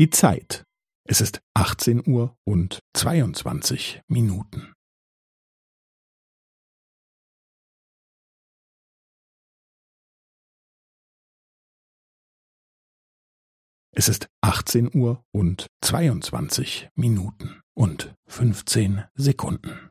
Die Zeit. Es ist 18 Uhr und 22 Minuten. Es ist 18 Uhr und 22 Minuten und 15 Sekunden.